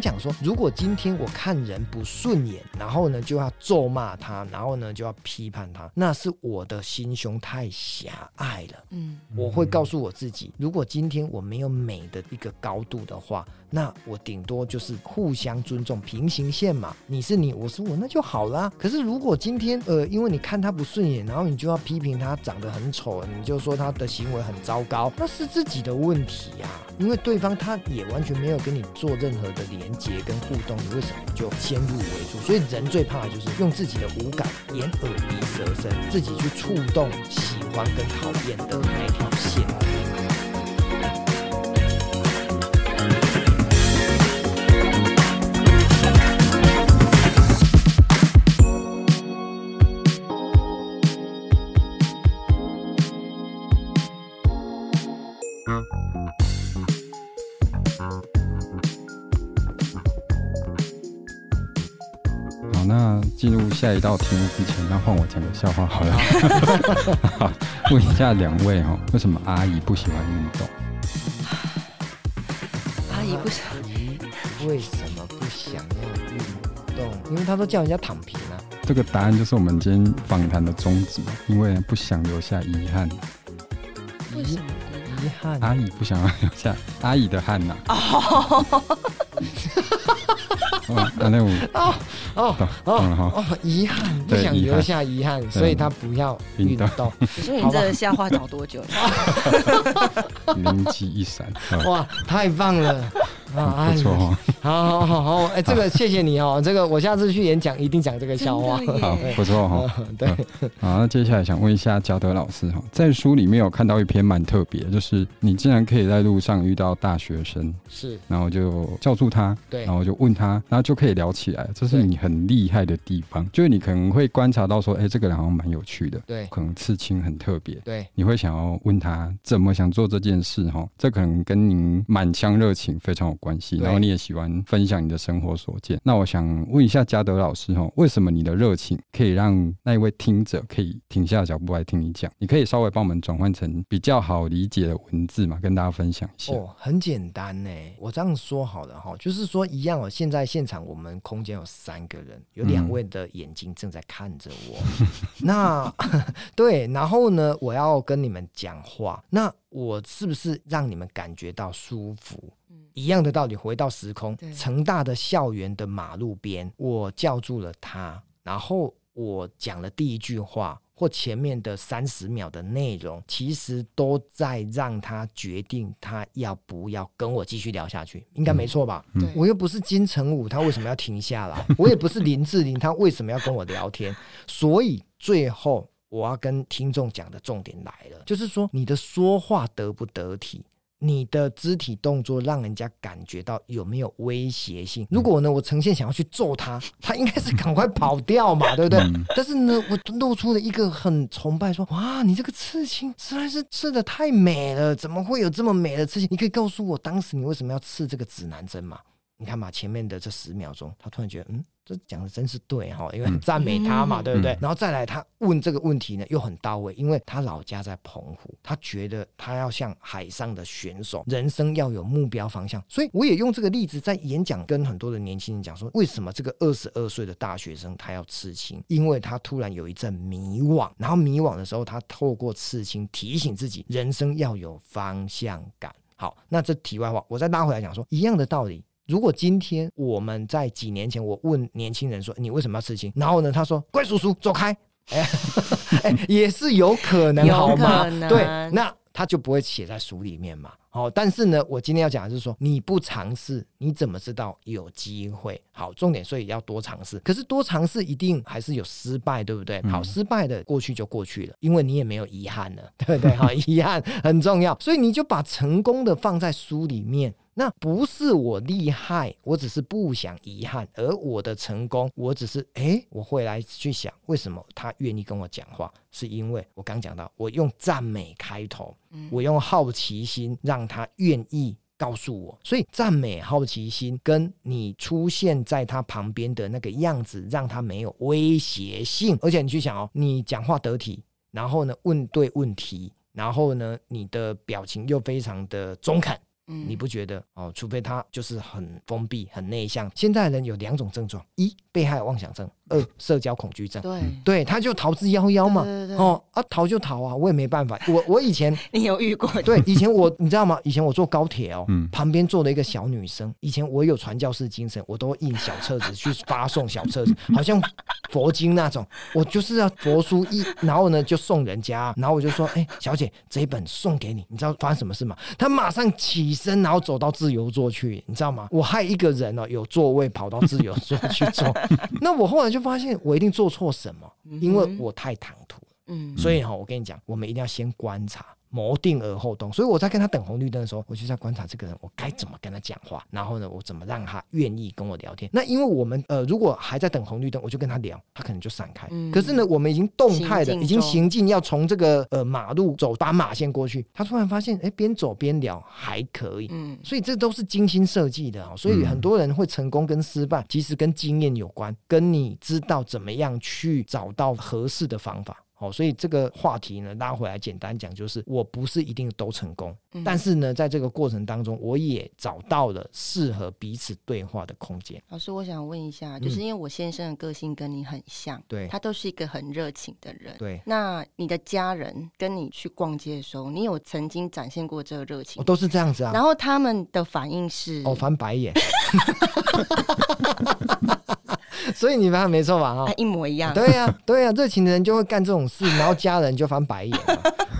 讲讲说，如果今天我看人不顺眼，然后呢就要咒骂他，然后呢就要批判他，那是我的心胸太狭隘了。嗯，我会告诉我自己，如果今天我没有美的一个高度的话，那我顶多就是互相尊重，平行线嘛。你是你，我是我，那就好啦。可是如果今天呃，因为你看他不顺眼，然后你就要批评他长得很丑，你就说他的行为很糟糕，那是自己的问题呀。因为对方他也完全没有跟你做任何的。连接跟互动，你为什么就先入为主？所以人最怕的就是用自己的五感——眼、耳、鼻、舌、身，自己去触动喜欢跟讨厌的那条线。下一道题目之前，那换我讲个笑话好了。好，问一下两位哈，为什么阿姨不喜欢运动？阿姨不想，为什么不想要运动？因为她都叫人家躺平啊。这个答案就是我们今天访谈的宗旨，因为不想留下遗憾。为什么遗憾？阿姨不想要留下阿姨的汗呐。啊，那我哦哦哦哦，遗憾，不想留下遗憾，所以他不要运动。可是你这个笑话找多久了？灵机一闪，哇，太棒了！啊，不错哦，好好好好，哎，这个谢谢你哦，这个我下次去演讲一定讲这个笑话，好，不错哈，对，好，那接下来想问一下嘉德老师哈，在书里面有看到一篇蛮特别，就是你竟然可以在路上遇到大学生，是，然后就叫住他，对，然后就问他，然后就可以聊起来，这是你很厉害的地方，就是你可能会观察到说，哎，这个人好像蛮有趣的，对，可能刺青很特别，对，你会想要问他怎么想做这件事哈，这可能跟您满腔热情非常有关系，然后你也喜欢分享你的生活所见。那我想问一下嘉德老师哈，为什么你的热情可以让那一位听者可以停下脚步来听你讲？你可以稍微帮我们转换成比较好理解的文字嘛，跟大家分享一下。哦，很简单呢，我这样说好了哈，就是说一样哦。现在现场我们空间有三个人，有两位的眼睛正在看着我。嗯、那对，然后呢，我要跟你们讲话，那我是不是让你们感觉到舒服？一样的道理，回到时空，成大的校园的马路边，我叫住了他，然后我讲了第一句话，或前面的三十秒的内容，其实都在让他决定他要不要跟我继续聊下去，应该没错吧？嗯，我又不是金城武，他为什么要停下来？我也不是林志玲，他为什么要跟我聊天？所以最后我要跟听众讲的重点来了，就是说你的说话得不得体？你的肢体动作让人家感觉到有没有威胁性？如果呢，我呈现想要去揍他，他应该是赶快跑掉嘛，对不对？但是呢，我露出了一个很崇拜，说：哇，你这个刺青实在是刺的太美了，怎么会有这么美的刺青？你可以告诉我，当时你为什么要刺这个指南针吗？你看嘛，前面的这十秒钟，他突然觉得，嗯。这讲的真是对哈，因为很赞美他嘛，嗯、对不对？嗯、然后再来，他问这个问题呢，又很到位，因为他老家在澎湖，他觉得他要像海上的选手，人生要有目标方向。所以我也用这个例子在演讲，跟很多的年轻人讲说，为什么这个二十二岁的大学生他要刺青？因为他突然有一阵迷惘，然后迷惘的时候，他透过刺青提醒自己，人生要有方向感。好，那这题外话，我再拉回来讲说，一样的道理。如果今天我们在几年前，我问年轻人说，你为什么要刺青？然后呢，他说怪叔叔走开，哎，哎，也是有可能，好吗？对，那他就不会写在书里面嘛。好，但是呢，我今天要讲的是说，你不尝试，你怎么知道有机会？好，重点，所以要多尝试。可是多尝试一定还是有失败，对不对？好，失败的过去就过去了，因为你也没有遗憾了，对不对？好，遗憾很重要，所以你就把成功的放在书里面。那不是我厉害，我只是不想遗憾，而我的成功，我只是诶，我会来去想，为什么他愿意跟我讲话，是因为我刚讲到，我用赞美开头，我用好奇心让他愿意告诉我，所以赞美、好奇心跟你出现在他旁边的那个样子，让他没有威胁性，而且你去想哦，你讲话得体，然后呢问对问题，然后呢你的表情又非常的中肯。你不觉得哦？除非他就是很封闭、很内向。现在人有两种症状：一，被害妄想症。二社交恐惧症，对对，他就逃之夭夭嘛，对对对哦啊，逃就逃啊，我也没办法。我我以前 你有遇过？对，以前我你知道吗？以前我坐高铁哦，嗯、旁边坐了一个小女生。以前我有传教士精神，我都印小册子去发送小册子，好像佛经那种。我就是要佛书一，然后呢就送人家，然后我就说，哎、欸，小姐，这一本送给你。你知道发生什么事吗？她马上起身，然后走到自由座去，你知道吗？我害一个人哦，有座位跑到自由座去坐。那我后来就。发现我一定做错什么，因为我太唐突了。嗯，所以哈，我跟你讲，我们一定要先观察。谋定而后动，所以我在跟他等红绿灯的时候，我就在观察这个人，我该怎么跟他讲话，然后呢，我怎么让他愿意跟我聊天。那因为我们呃，如果还在等红绿灯，我就跟他聊，他可能就闪开。嗯、可是呢，我们已经动态的，已经行进要从这个呃马路走斑马线过去，他突然发现，哎，边走边聊还可以。嗯，所以这都是精心设计的啊。所以很多人会成功跟失败，其实跟经验有关，跟你知道怎么样去找到合适的方法。好，所以这个话题呢，拉回来简单讲，就是我不是一定都成功，嗯、但是呢，在这个过程当中，我也找到了适合彼此对话的空间。老师，我想问一下，就是因为我先生的个性跟你很像，对、嗯，他都是一个很热情的人，对。那你的家人跟你去逛街的时候，你有曾经展现过这个热情？哦，都是这样子啊。然后他们的反应是？哦，翻白眼。所以你们还没错吧？哈，一模一样。对呀、啊，对呀、啊，热情的人就会干这种事，然后家人就翻白眼。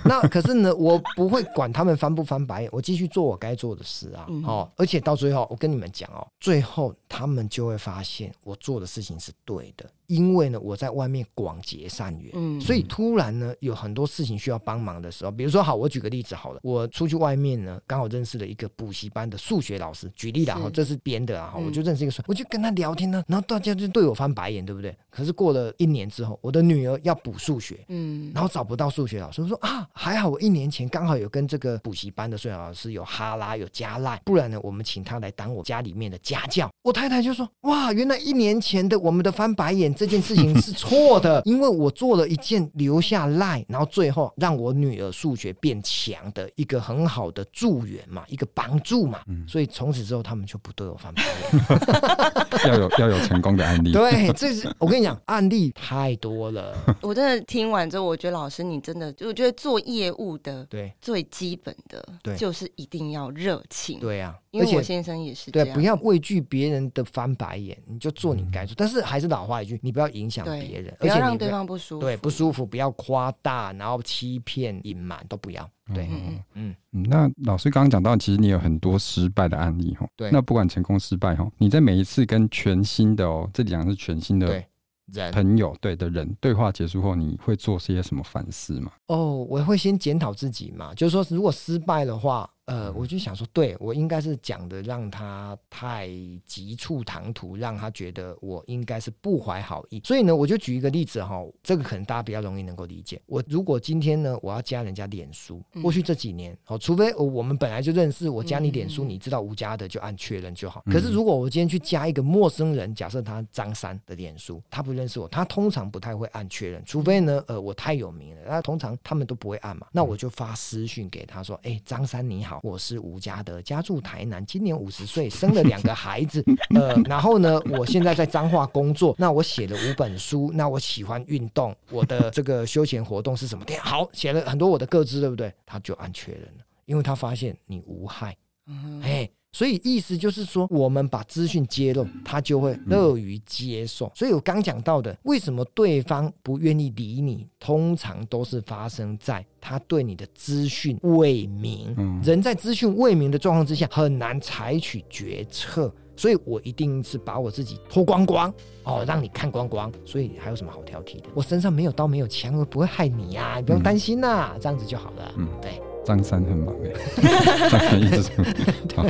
那可是呢，我不会管他们翻不翻白眼，我继续做我该做的事啊。嗯、哦，而且到最后，我跟你们讲哦，最后他们就会发现我做的事情是对的。因为呢，我在外面广结善缘，嗯，所以突然呢，有很多事情需要帮忙的时候，比如说，好，我举个例子好了，我出去外面呢，刚好认识了一个补习班的数学老师，举例啦哈，这是编的啊，我就认识一个数，我就跟他聊天呢，然后大家就对我翻白眼，对不对？可是过了一年之后，我的女儿要补数学，嗯，然后找不到数学老师，我说啊，还好我一年前刚好有跟这个补习班的数学老师有哈拉有加赖，不然呢，我们请他来当我家里面的家教。我太太就说，哇，原来一年前的我们的翻白眼这件事情是。错的，因为我做了一件留下赖，然后最后让我女儿数学变强的一个很好的助援嘛，一个帮助嘛，嗯、所以从此之后他们就不对我翻白眼。要有要有成功的案例，对，这是我跟你讲，案例太多了。我真的听完之后，我觉得老师你真的，我觉得做业务的对最基本的，对，就是一定要热情。对呀、啊。因为我先生也是这样，对，不要畏惧别人的翻白眼，你就做你该做。嗯、但是还是老话一句，你不要影响别人，不要让对方不舒服。对，不舒服，不要夸大，然后欺骗、隐瞒都不要。对，嗯嗯嗯。那老师刚刚讲到，其实你有很多失败的案例哈。对。那不管成功失败哈，你在每一次跟全新的哦，这里讲的是全新的人朋友对的人对话结束后，你会做些什么反思吗？哦，我会先检讨自己嘛，就是说如果失败的话。呃，我就想说，对，我应该是讲的让他太急促唐突，让他觉得我应该是不怀好意。所以呢，我就举一个例子哈，这个可能大家比较容易能够理解。我如果今天呢，我要加人家脸书，过去这几年，哦，除非我们本来就认识，我加你脸书，你知道吴家的就按确认就好。可是如果我今天去加一个陌生人，假设他张三的脸书，他不认识我，他通常不太会按确认，除非呢，呃，我太有名了，那通常他们都不会按嘛。那我就发私讯给他说，哎，张三你好。我是吴家德，家住台南，今年五十岁，生了两个孩子。呃，然后呢，我现在在彰化工作。那我写了五本书。那我喜欢运动。我的 这个休闲活动是什么？好，写了很多我的个资，对不对？他就按确认了，因为他发现你无害。嗯，哎。所以意思就是说，我们把资讯揭露，他就会乐于接受。所以我刚讲到的，为什么对方不愿意理你，通常都是发生在他对你的资讯未明。人在资讯未明的状况之下，很难采取决策。所以我一定是把我自己脱光光哦，让你看光光。所以还有什么好挑剔的？我身上没有刀，没有枪，我不会害你呀，你不用担心呐，这样子就好了。嗯，对。张三很忙哎，张三一直这么好，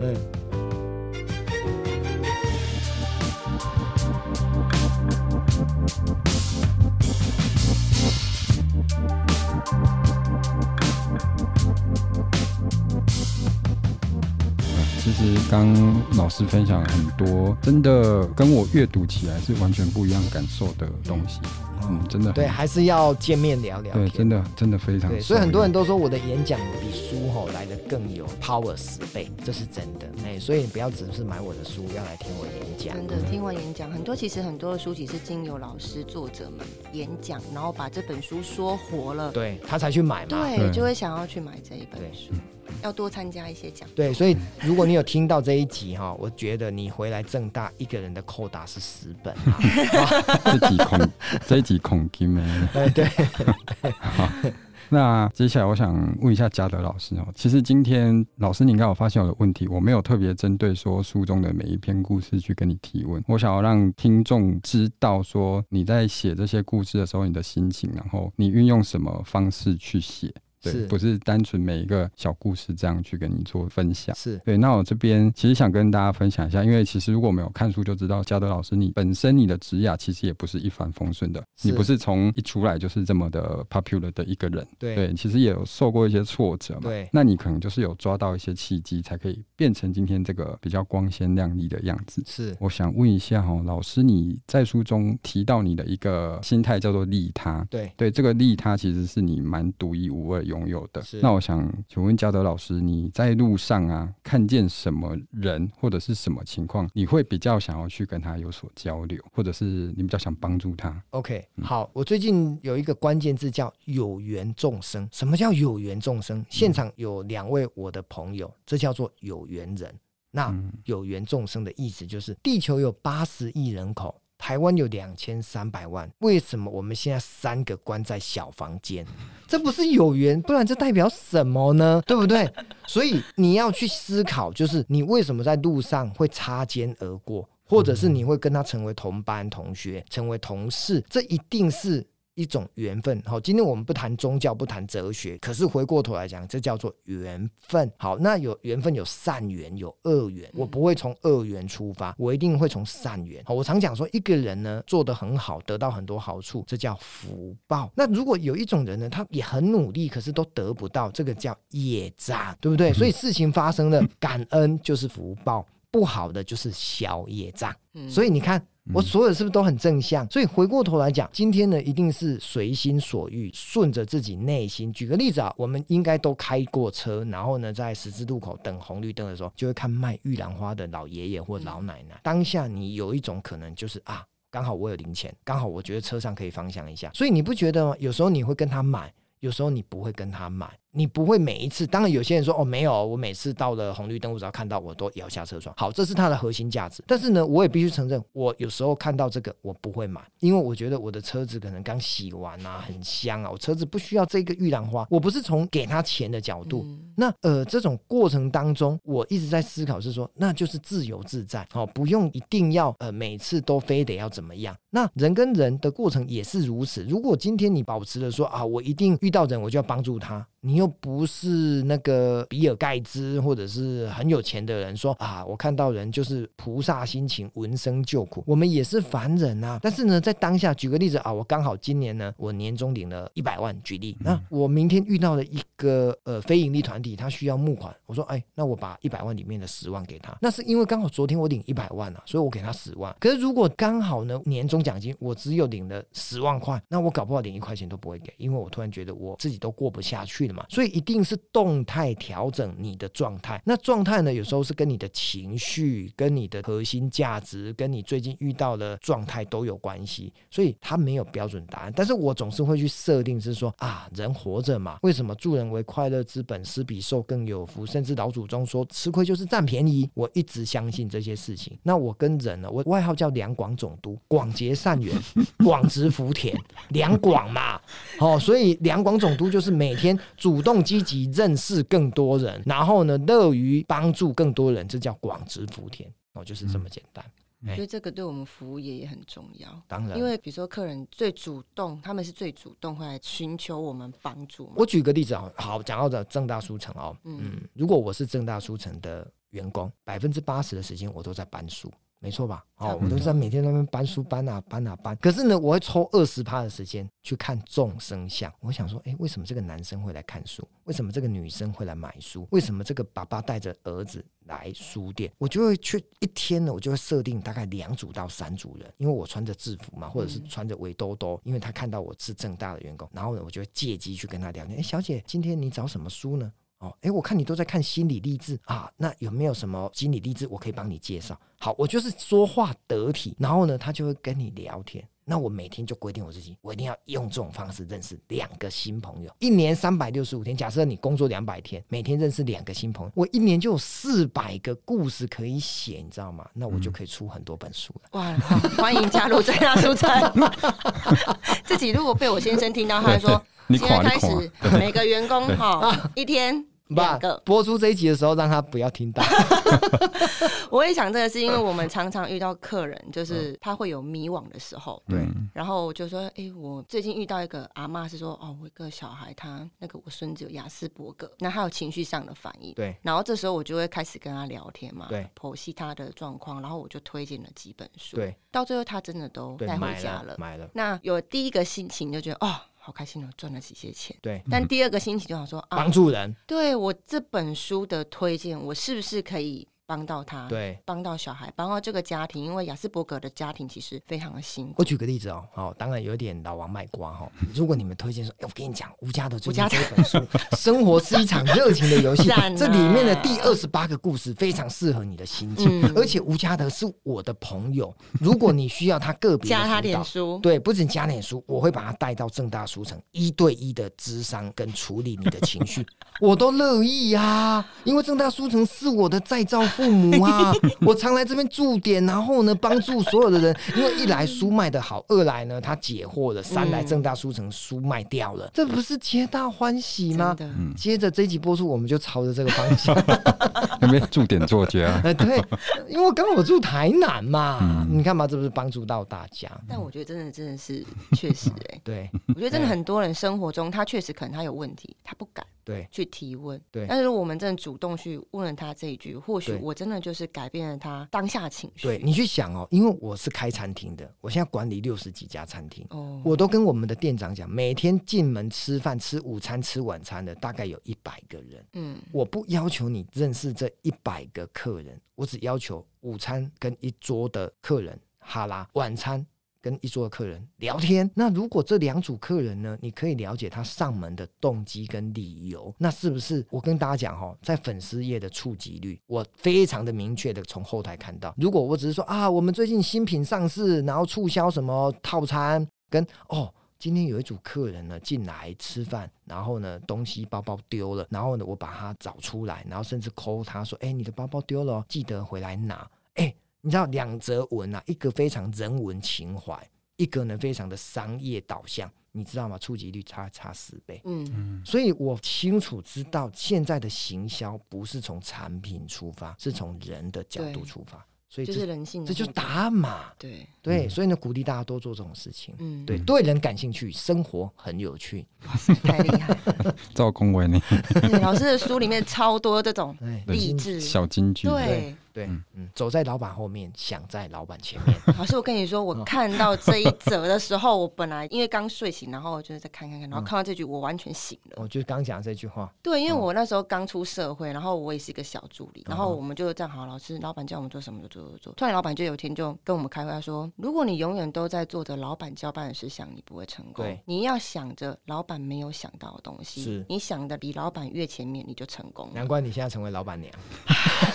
嗯。其实刚老师分享很多，真的跟我阅读起来是完全不一样感受的东西。嗯，真的对，还是要见面聊聊。对，真的真的非常。对，所以很多人都说我的演讲比书吼来的更有 power 十倍，这是真的。哎，所以你不要只是买我的书，要来听我演讲。真的，听我演讲，很多其实很多的书籍是经由老师作者们演讲，然后把这本书说活了，对他才去买嘛。对就会想要去买这一本书。要多参加一些讲。对，所以如果你有听到这一集哈，我觉得你回来正大一个人的扣打是十本啊。这集恐 这一集恐惊没？对对。好，那接下来我想问一下嘉德老师哦，其实今天老师你应该有发现我的问题，我没有特别针对说书中的每一篇故事去跟你提问，我想要让听众知道说你在写这些故事的时候你的心情，然后你运用什么方式去写。对，不是单纯每一个小故事这样去跟你做分享。是对。那我这边其实想跟大家分享一下，因为其实如果没有看书就知道，嘉德老师你本身你的职业其实也不是一帆风顺的，你不是从一出来就是这么的 popular 的一个人。对，对，其实也有受过一些挫折嘛。对，那你可能就是有抓到一些契机，才可以变成今天这个比较光鲜亮丽的样子。是，我想问一下哈，老师你在书中提到你的一个心态叫做利他。对，对，这个利他其实是你蛮独一无二拥有的。那我想请问嘉德老师，你在路上啊，看见什么人或者是什么情况，你会比较想要去跟他有所交流，或者是你比较想帮助他？OK，好，我最近有一个关键字叫有缘众生。什么叫有缘众生？现场有两位我的朋友，这叫做有缘人。那有缘众生的意思就是，地球有八十亿人口。台湾有两千三百万，为什么我们现在三个关在小房间？这不是有缘，不然这代表什么呢？对不对？所以你要去思考，就是你为什么在路上会擦肩而过，或者是你会跟他成为同班同学，成为同事，这一定是。一种缘分，好，今天我们不谈宗教，不谈哲学，可是回过头来讲，这叫做缘分。好，那有缘分，有善缘，有恶缘。我不会从恶缘出发，我一定会从善缘。好，我常讲说，一个人呢做得很好，得到很多好处，这叫福报。那如果有一种人呢，他也很努力，可是都得不到，这个叫业障，对不对？所以事情发生了，感恩就是福报，不好的就是消业障。所以你看。我所有的是不是都很正向？所以回过头来讲，今天呢，一定是随心所欲，顺着自己内心。举个例子啊，我们应该都开过车，然后呢，在十字路口等红绿灯的时候，就会看卖玉兰花的老爷爷或老奶奶。当下你有一种可能就是啊，刚好我有零钱，刚好我觉得车上可以方向一下，所以你不觉得吗？有时候你会跟他买，有时候你不会跟他买。你不会每一次，当然有些人说哦，没有，我每次到了红绿灯，我只要看到我都摇下车窗。好，这是它的核心价值。但是呢，我也必须承认，我有时候看到这个我不会买，因为我觉得我的车子可能刚洗完啊，很香啊，我车子不需要这个玉兰花。我不是从给他钱的角度。嗯、那呃，这种过程当中，我一直在思考是说，那就是自由自在，好、哦，不用一定要呃每次都非得要怎么样。那人跟人的过程也是如此。如果今天你保持了说啊，我一定遇到人我就要帮助他。你又不是那个比尔盖茨，或者是很有钱的人说，说啊，我看到人就是菩萨心情，闻声救苦。我们也是凡人啊。但是呢，在当下，举个例子啊，我刚好今年呢，我年终领了一百万，举例。那我明天遇到了一个呃非盈利团体，他需要募款，我说，哎，那我把一百万里面的十万给他。那是因为刚好昨天我领一百万啊，所以我给他十万。可是如果刚好呢，年终奖金我只有领了十万块，那我搞不好连一块钱都不会给，因为我突然觉得我自己都过不下去了。所以一定是动态调整你的状态。那状态呢，有时候是跟你的情绪、跟你的核心价值、跟你最近遇到的状态都有关系。所以它没有标准答案。但是我总是会去设定，是说啊，人活着嘛，为什么助人为快乐之本，施比受更有福？甚至老祖宗说吃亏就是占便宜。我一直相信这些事情。那我跟人呢，我外号叫两广总督，广结善缘，广植福田，两广嘛。哦，所以两广总督就是每天主动积极认识更多人，然后呢，乐于帮助更多人，这叫广植福田哦，就是这么简单。所以这个对我们服务业也很重要。当然，因为比如说客人最主动，他们是最主动会来寻求我们帮助。我举个例子啊，好，讲到的正大书城哦，嗯，如果我是正大书城的员工，百分之八十的时间我都在搬书。没错吧？哦，我都在每天在那边搬书搬啊搬啊搬。可是呢，我会抽二十趴的时间去看众生相。我想说，哎，为什么这个男生会来看书？为什么这个女生会来买书？为什么这个爸爸带着儿子来书店？我就会去一天呢，我就会设定大概两组到三组人，因为我穿着制服嘛，或者是穿着围兜兜，因为他看到我是正大的员工，然后呢，我就会借机去跟他聊天。哎，小姐，今天你找什么书呢？哦，诶，我看你都在看心理励志啊，那有没有什么心理励志我可以帮你介绍？好，我就是说话得体，然后呢，他就会跟你聊天。那我每天就规定我自己，我一定要用这种方式认识两个新朋友。一年三百六十五天，假设你工作两百天，每天认识两个新朋友，我一年就有四百个故事可以写，你知道吗？那我就可以出很多本书了。哇，欢迎加入最大书城。自己如果被我先生听到，他说。现在开始，每个员工哈一天两个。播出这一集的时候，让他不要听到。我也想这个，是因为我们常常遇到客人，就是他会有迷惘的时候。对。然后就说：“哎，我最近遇到一个阿妈，是说哦，我一个小孩，他那个我孙子有亚斯伯格，那他有情绪上的反应。对。然后这时候我就会开始跟他聊天嘛，对，剖析他的状况，然后我就推荐了几本书。对。到最后他真的都带回家了，买了。那有第一个心情就觉得哦。好开心哦，赚了几些钱。对，但第二个星期就想说，帮助人。啊、对我这本书的推荐，我是不是可以？帮到他，对，帮到小孩，帮到这个家庭，因为雅斯伯格的家庭其实非常的辛苦。我举个例子哦，哦，当然有点老王卖瓜哈。如果你们推荐说，哎，我跟你讲，吴家德最近这本书《生活是一场热情的游戏》，这里面的第二十八个故事非常适合你的心情，而且吴家德是我的朋友，如果你需要他个别加他点书，对，不仅加点书，我会把他带到正大书城一对一的智商跟处理你的情绪，我都乐意呀，因为正大书城是我的再造。父母啊，我常来这边驻点，然后呢，帮助所有的人。因为一来书卖的好，二来呢，他解惑了，三来正大书城书卖掉了，这不是皆大欢喜吗？接着这一集播出，我们就朝着这个方向，有没有驻点作家？哎，对，因为我刚好住台南嘛，嗯、你看嘛，这不是帮助到大家？但我觉得真的真的是确实哎、欸，对，我觉得真的很多人生活中他确实可能他有问题，他不敢。对，去提问。对，但是我们真的主动去问了他这一句，或许我真的就是改变了他当下情绪。对，你去想哦，因为我是开餐厅的，我现在管理六十几家餐厅，哦，我都跟我们的店长讲，每天进门吃饭、吃午餐、吃晚餐的大概有一百个人。嗯，我不要求你认识这一百个客人，我只要求午餐跟一桌的客人哈拉，晚餐。跟一桌的客人聊天，那如果这两组客人呢，你可以了解他上门的动机跟理由，那是不是我跟大家讲哈，在粉丝页的触及率，我非常的明确的从后台看到，如果我只是说啊，我们最近新品上市，然后促销什么套餐，跟哦，今天有一组客人呢进来吃饭，然后呢东西包包丢了，然后呢我把他找出来，然后甚至 call 他说，哎，你的包包丢了，记得回来拿，你知道两则文啊，一个非常人文情怀，一个呢非常的商业导向，你知道吗？触及率差差十倍。嗯嗯，所以我清楚知道现在的行销不是从产品出发，是从人的角度出发。所以这是人性，这就是答案嘛。对对，所以呢，鼓励大家多做这种事情。嗯，对，对人感兴趣，生活很有趣。哇塞，太厉害了！赵公维呢？老师的书里面超多这种励志小金句。对对，嗯，走在老板后面，想在老板前面。老师，我跟你说，我看到这一则的时候，我本来因为刚睡醒，然后我就是在看看看，然后看到这句，我完全醒了。我就是刚讲这句话。对，因为我那时候刚出社会，然后我也是一个小助理，然后我们就这样，好，老师，老板叫我们做什么就做做做。突然，老板就有一天就跟我们开会，他说：“如果你永远都在做着老板交办的事想，你不会成功。对，你要想着老板没有想到的东西，是你想的离老板越前面，你就成功。难怪你现在成为老板娘。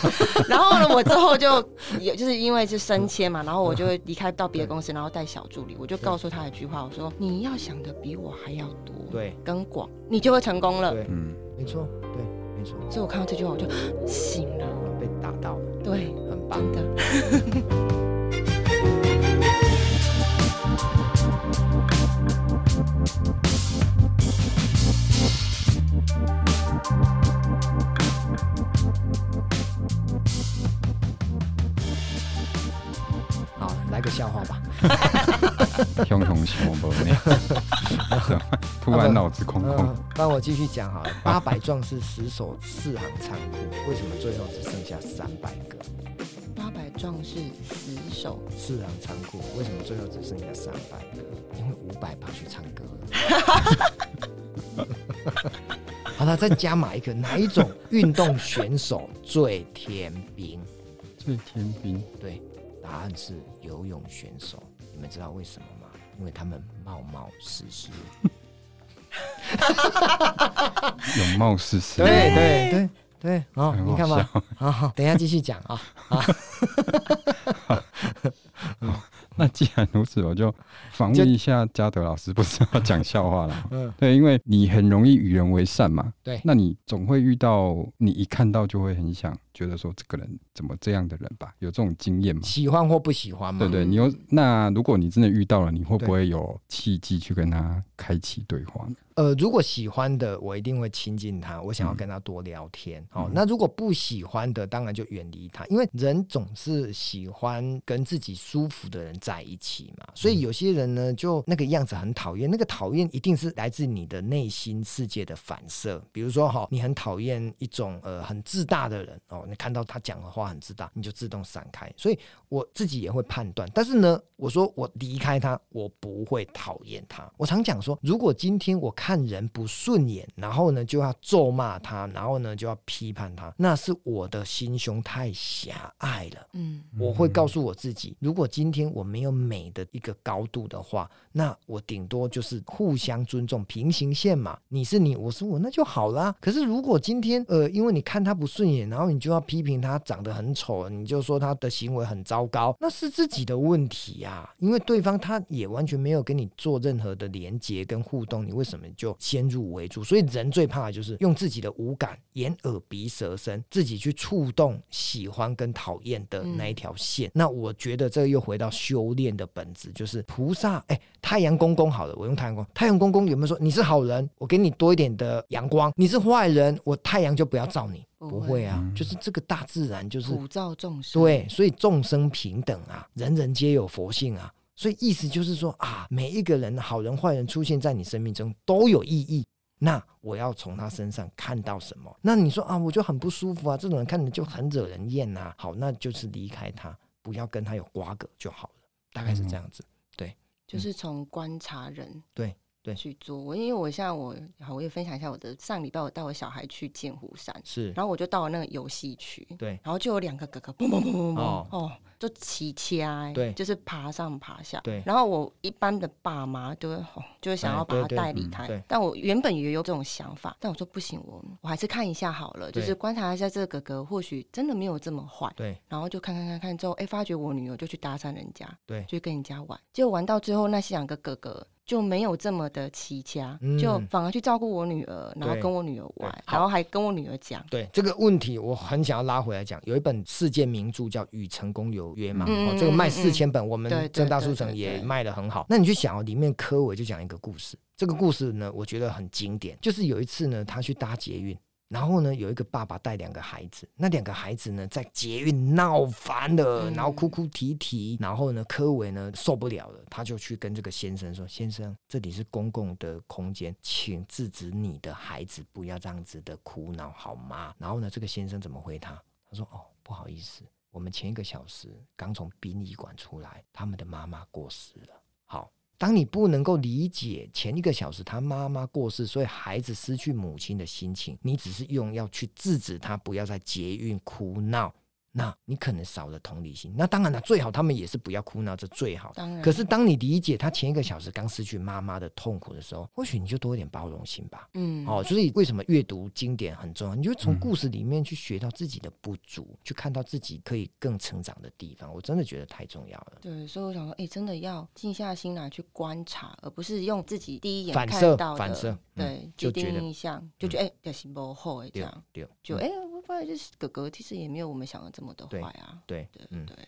然后呢，我之后就也就是因为是升迁嘛，然后我就会离开到别的公司，然后带小助理，我就告诉他一句话，我说：你要想的比我还要多，对，跟广，你就会成功了。对，嗯，没错，对，没错。所以我看到这句话，我就醒了，被打到了，对，很棒。的。个笑话吧。熊熊熊不 突然脑子空空。帮我继续讲好了。八百壮士死守四行仓库，为什么最后只剩下三百个？八百壮士死守。四行仓库。为什么最后只剩下三百个？因为五百跑去唱歌了。好了，再加码一个，哪一种运动选手最天兵？最天兵？对，答案是游泳选手。你们知道为什么吗？因为他们冒冒失失。有冒失失。对对对对，好，你看吧。好，等一下继续讲啊。好，那既然如此，我就访问一下嘉德老师，不是要讲笑话了。嗯，对，因为你很容易与人为善嘛。对，那你总会遇到你一看到就会很想。觉得说这个人怎么这样的人吧，有这种经验吗？喜欢或不喜欢吗？对对，你有那如果你真的遇到了，你会不会有契机去跟他开启对话呢？呃，如果喜欢的，我一定会亲近他，我想要跟他多聊天。好、嗯哦，那如果不喜欢的，当然就远离他，因为人总是喜欢跟自己舒服的人在一起嘛。所以有些人呢，就那个样子很讨厌，那个讨厌一定是来自你的内心世界的反射。比如说哈、哦，你很讨厌一种呃很自大的人哦。你看到他讲的话很自大，你就自动闪开。所以我自己也会判断，但是呢，我说我离开他，我不会讨厌他。我常讲说，如果今天我看人不顺眼，然后呢就要咒骂他，然后呢就要批判他，那是我的心胸太狭隘了。嗯，我会告诉我自己，如果今天我没有美的一个高度的话，那我顶多就是互相尊重，平行线嘛。你是你，我是我，那就好啦。可是如果今天呃，因为你看他不顺眼，然后你就要批评他长得很丑，你就说他的行为很糟糕，那是自己的问题呀。因为对方他也完全没有跟你做任何的连接跟互动，你为什么就先入为主？所以人最怕的就是用自己的五感——眼、耳、鼻、舌、身，自己去触动喜欢跟讨厌的那一条线。嗯、那我觉得这又回到修炼的本质，就是菩萨。哎，太阳公公好了，我用太阳公。太阳公公有没有说你是好人？我给你多一点的阳光。你是坏人，我太阳就不要照你。不会啊，就是这个大自然就是普照众生，对，所以众生平等啊，人人皆有佛性啊，所以意思就是说啊，每一个人好人坏人出现在你生命中都有意义。那我要从他身上看到什么？那你说啊，我就很不舒服啊，这种人看着就很惹人厌呐。好，那就是离开他，不要跟他有瓜葛就好了，大概是这样子。对，就是从观察人。对。对，去做。我，因为我现在我好，我也分享一下我的上礼拜我带我小孩去剑湖山，是，然后我就到了那个游戏区，对，然后就有两个哥哥嘣嘣嘣嘣嘣，哦，就骑车，对，就是爬上爬下，对，然后我一般的爸妈都会，哦，就会想要把他带离开，但我原本也有这种想法，但我说不行，我我还是看一下好了，就是观察一下这个哥哥，或许真的没有这么坏，对，然后就看看看看之后，哎，发觉我女儿就去搭讪人家，对，就跟人家玩，结果玩到最后，那些两个哥哥。就没有这么的齐家，嗯、就反而去照顾我女儿，然后跟我女儿玩，然后还跟我女儿讲。对这个问题，我很想要拉回来讲。有一本世界名著叫《与成功有约》嘛，嗯、哦，这个卖四千本，嗯、我们正大书城也卖的很好。那你去想哦，里面柯伟就讲一个故事，这个故事呢，我觉得很经典，就是有一次呢，他去搭捷运。然后呢，有一个爸爸带两个孩子，那两个孩子呢，在捷运闹翻了，然后哭哭啼啼。然后呢，柯维呢受不了了，他就去跟这个先生说：“先生，这里是公共的空间，请制止你的孩子不要这样子的哭闹，好吗？”然后呢，这个先生怎么回他？他说：“哦，不好意思，我们前一个小时刚从殡仪馆出来，他们的妈妈过世了。”好。当你不能够理解前一个小时他妈妈过世，所以孩子失去母亲的心情，你只是用药去制止他不要再捷运哭闹。那你可能少了同理心。那当然了，最好他们也是不要哭闹，这最好。当然。可是当你理解他前一个小时刚失去妈妈的痛苦的时候，或许你就多一点包容心吧。嗯。哦，所以为什么阅读经典很重要？你就从故事里面去学到自己的不足，嗯、去看到自己可以更成长的地方。我真的觉得太重要了。对，所以我想说，哎、欸，真的要静下心来去观察，而不是用自己第一眼看到的反射，反射对，就第一印象就觉得哎，这是不好哎，这样就哎。欸发现就是哥哥其实也没有我们想的这么的坏啊。对，对，对，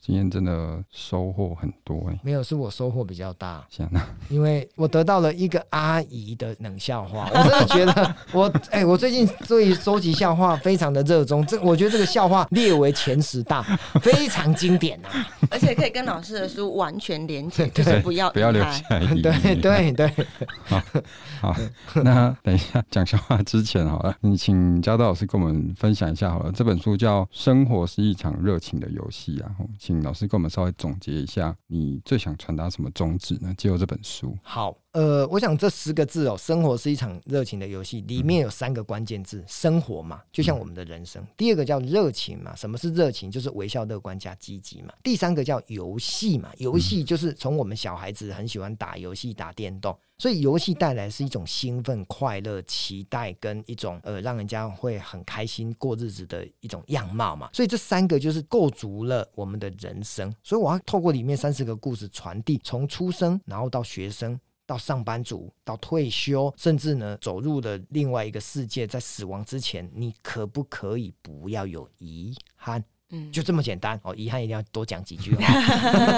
今天真的收获很多哎、欸，没有，是我收获比较大。行啊，因为我得到了一个阿姨的冷笑话，我真的觉得我哎、欸，我最近对于收集笑话非常的热衷。这我觉得这个笑话列为前十大，非常经典呐、啊，而且可以跟老师的书完全连接，就是不要不要留下疑义。对对对，好，好，那等一下讲笑话之前好了，你请嘉道老师跟我们分享一下好了。这本书叫《生活是一场热情的游戏》啊，请。老师跟我们稍微总结一下，你最想传达什么宗旨呢？借由这本书。好，呃，我想这十个字哦，生活是一场热情的游戏，里面有三个关键字：生活嘛，就像我们的人生；嗯、第二个叫热情嘛，什么是热情？就是微笑、乐观加积极嘛；第三个叫游戏嘛，游戏就是从我们小孩子很喜欢打游戏、打电动。所以游戏带来是一种兴奋、快乐、期待跟一种呃让人家会很开心过日子的一种样貌嘛。所以这三个就是构筑了我们的人生。所以我要透过里面三十个故事传递，从出生，然后到学生，到上班族，到退休，甚至呢走入了另外一个世界，在死亡之前，你可不可以不要有遗憾？嗯就这么简单哦，遗憾一定要多讲几句话。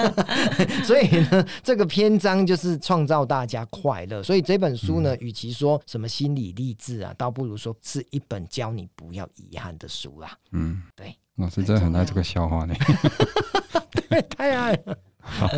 所以呢，这个篇章就是创造大家快乐。所以这本书呢，与其说什么心理励志啊，倒不如说是一本教你不要遗憾的书啊。嗯，对，老师真的很爱这个笑话呢。对，太爱了。好，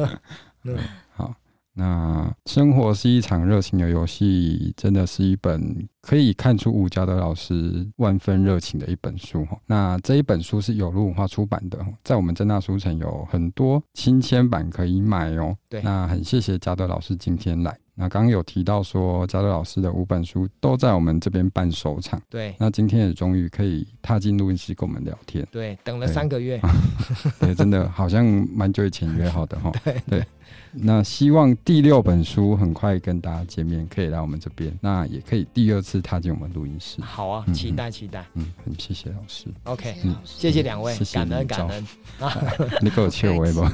嗯，好。那生活是一场热情的游戏，真的是一本可以看出吴家德老师万分热情的一本书。那这一本书是有路文化出版的，在我们正大书城有很多亲签版可以买哦。对，那很谢谢嘉德老师今天来。那刚刚有提到说，嘉德老师的五本书都在我们这边办首场。对，那今天也终于可以踏进录音室跟我们聊天。对，等了三个月。对，真的好像蛮久以前约好的哈。对对。对那希望第六本书很快跟大家见面，可以来我们这边，那也可以第二次踏进我们录音室。好啊，嗯、期待期待。嗯，很谢谢老师。OK，嗯，谢谢两位，谢谢感恩感恩。你给我切我一波。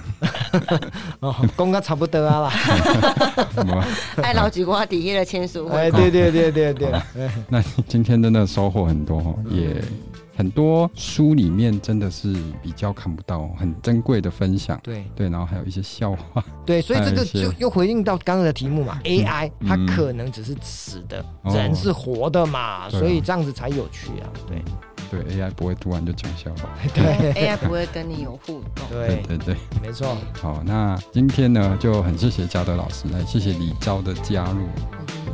哦，公哥差不多啊啦。爱老菊瓜底下的签书会。哎，对对对对对。那今天真的收获很多，也。很多书里面真的是比较看不到很珍贵的分享，对。对，然后还有一些笑话，对，所以这个就又回应到刚刚的题目嘛，AI 它可能只是死的，人是活的嘛，所以这样子才有趣啊，对。对，AI 不会突然就讲笑话，对，AI 不会跟你有互动，对。对对，没错。好，那今天呢就很谢谢嘉德老师，来谢谢李昭的加入，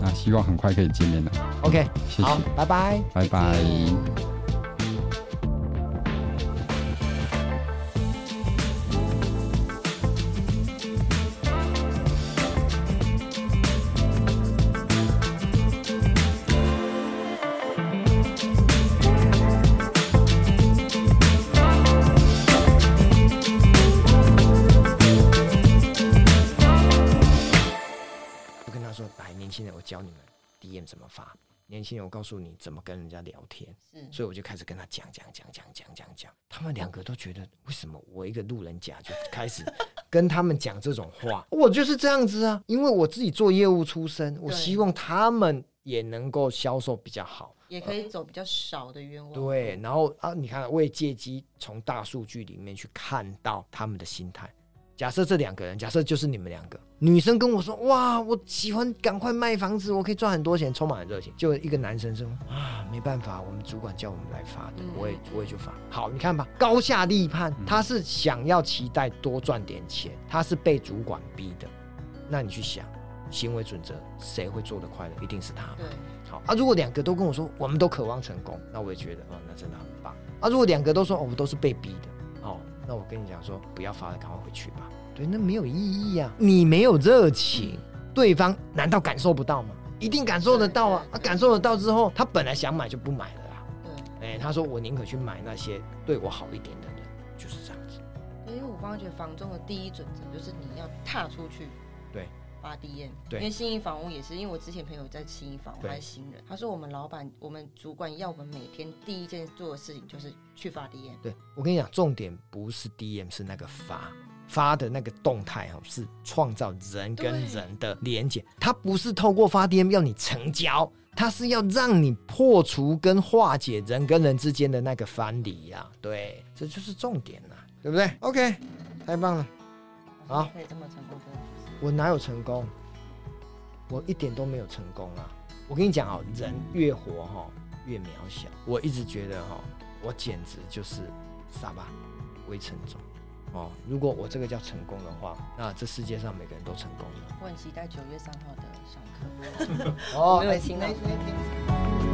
那希望很快可以见面了，OK，谢谢，拜拜，拜拜。告诉你怎么跟人家聊天，所以我就开始跟他讲讲讲讲讲讲讲，他们两个都觉得为什么我一个路人甲就开始跟他们讲这种话，我就是这样子啊，因为我自己做业务出身，我希望他们也能够销售比较好，也可以走比较少的冤枉路。对，然后啊，你看，我也借机从大数据里面去看到他们的心态。假设这两个人，假设就是你们两个女生跟我说：“哇，我喜欢赶快卖房子，我可以赚很多钱，充满了热情。”就一个男生说：“啊，没办法，我们主管叫我们来发的，我也我也就发。”好，你看吧，高下立判。他是想要期待多赚点钱，他是被主管逼的。那你去想，行为准则谁会做得快乐？一定是他。对。好啊，如果两个都跟我说我们都渴望成功，那我也觉得啊，那真的很棒啊。如果两个都说我们都是被逼的，哦。那我跟你讲说，不要发了，赶快回去吧。对，那没有意义呀、啊。你没有热情，对方难道感受不到吗？一定感受得到啊！他、啊、感受得到之后，他本来想买就不买了啦。对，哎、欸，他说我宁可去买那些对我好一点的人，就是这样子。因为我发觉房中的第一准则就是你要踏出去。对。发 DM，对，因为新义房屋也是，因为我之前朋友在新义房屋，还是新人，他说我们老板、我们主管要我们每天第一件做的事情就是去发 DM。对，我跟你讲，重点不是 DM，是那个发发的那个动态哦，是创造人跟人的连接。他不是透过发 DM 要你成交，他是要让你破除跟化解人跟人之间的那个藩篱呀。对，这就是重点呐、啊，对不对？OK。太棒了，好，可以这么成功，我哪有成功？我一点都没有成功啊！我跟你讲啊，人越活哈越渺小。我一直觉得哈，我简直就是沙巴微尘种哦。如果我这个叫成功的话，那这世界上每个人都成功了。我很期待九月三号的上课。哦，没有听到。